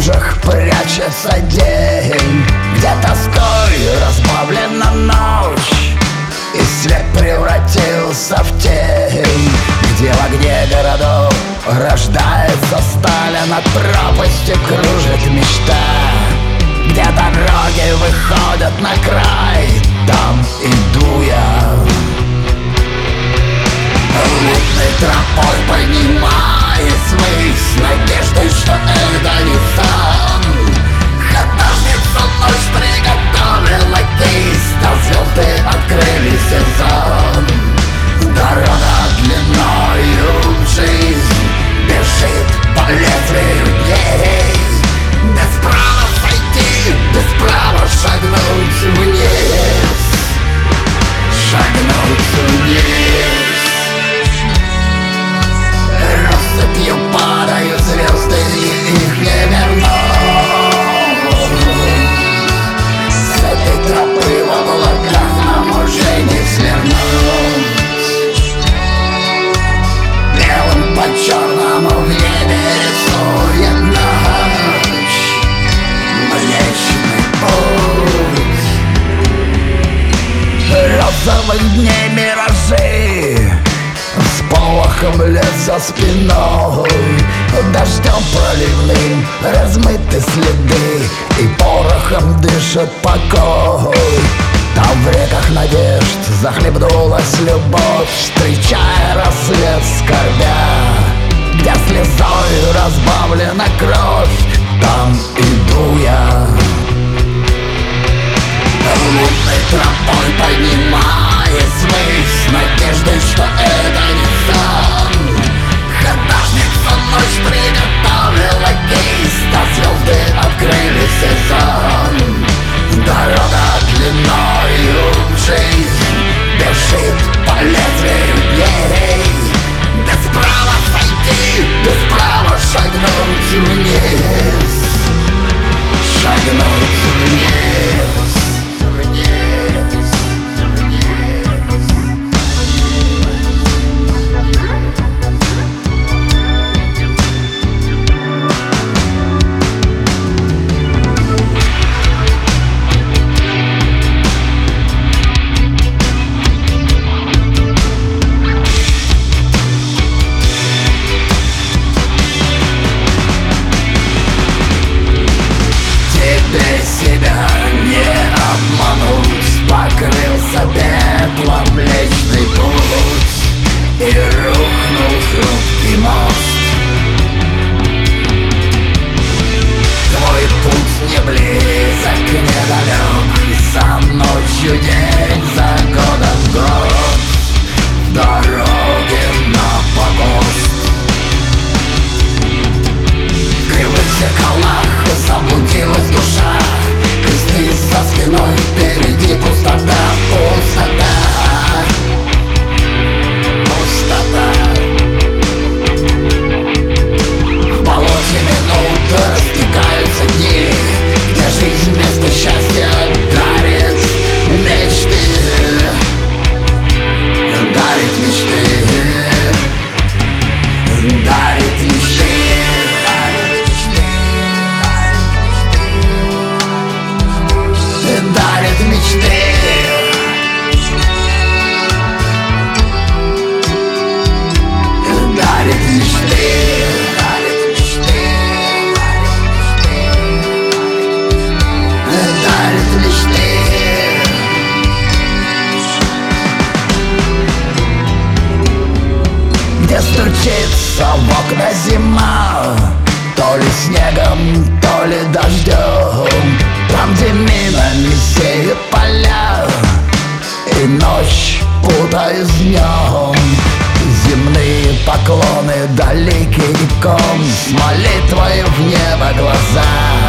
лужах прячется день. Где тоской разбавлена ночь И свет превратился в тень. Где в огне городов рождается сталь а над пропастью кружит мечта. Где дороги выходят на край, дом розовых дней миражи С полохом лет за спиной. Дождем проливным размыты следы. И порохом дышит покой. Там в реках надежд захлебнулась любовь. Встречая рассвет скорбя. Где слезой разбавлена кровь. see волны далекий ком Молитвою в небо глаза.